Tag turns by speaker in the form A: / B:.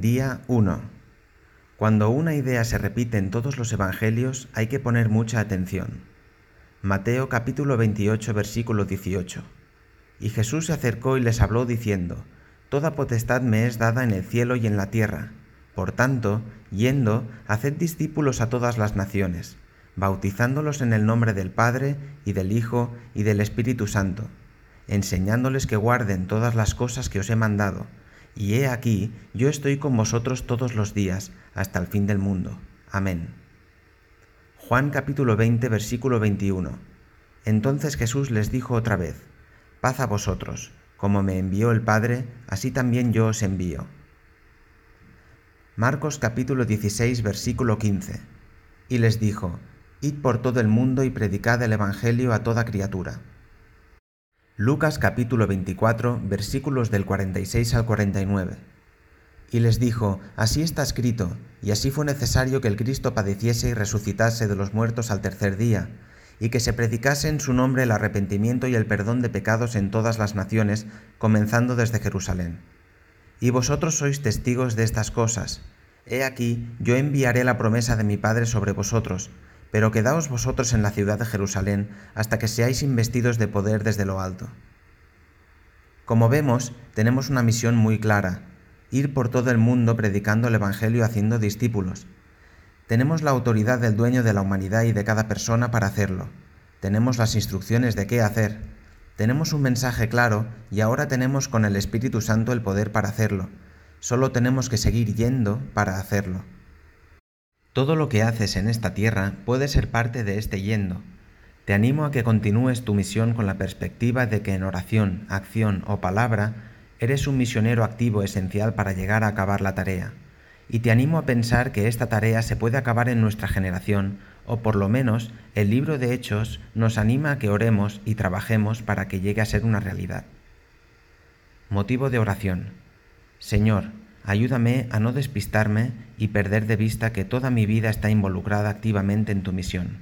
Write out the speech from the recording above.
A: Día 1. Cuando una idea se repite en todos los evangelios hay que poner mucha atención. Mateo capítulo 28 versículo 18. Y Jesús se acercó y les habló diciendo, Toda potestad me es dada en el cielo y en la tierra. Por tanto, yendo, haced discípulos a todas las naciones, bautizándolos en el nombre del Padre y del Hijo y del Espíritu Santo, enseñándoles que guarden todas las cosas que os he mandado y he aquí, yo estoy con vosotros todos los días, hasta el fin del mundo. Amén. Juan capítulo 20, versículo 21. Entonces Jesús les dijo otra vez, Paz a vosotros, como me envió el Padre, así también yo os envío. Marcos capítulo 16, versículo 15. Y les dijo, Id por todo el mundo y predicad el Evangelio a toda criatura. Lucas capítulo 24 versículos del 46 al 49. Y les dijo, Así está escrito, y así fue necesario que el Cristo padeciese y resucitase de los muertos al tercer día, y que se predicase en su nombre el arrepentimiento y el perdón de pecados en todas las naciones, comenzando desde Jerusalén. Y vosotros sois testigos de estas cosas. He aquí, yo enviaré la promesa de mi Padre sobre vosotros, pero quedaos vosotros en la ciudad de Jerusalén hasta que seáis investidos de poder desde lo alto. Como vemos, tenemos una misión muy clara, ir por todo el mundo predicando el Evangelio haciendo discípulos. Tenemos la autoridad del dueño de la humanidad y de cada persona para hacerlo. Tenemos las instrucciones de qué hacer. Tenemos un mensaje claro y ahora tenemos con el Espíritu Santo el poder para hacerlo. Solo tenemos que seguir yendo para hacerlo. Todo lo que haces en esta tierra puede ser parte de este yendo. Te animo a que continúes tu misión con la perspectiva de que en oración, acción o palabra eres un misionero activo esencial para llegar a acabar la tarea. Y te animo a pensar que esta tarea se puede acabar en nuestra generación, o por lo menos el libro de Hechos nos anima a que oremos y trabajemos para que llegue a ser una realidad. Motivo de oración. Señor, Ayúdame a no despistarme y perder de vista que toda mi vida está involucrada activamente en tu misión.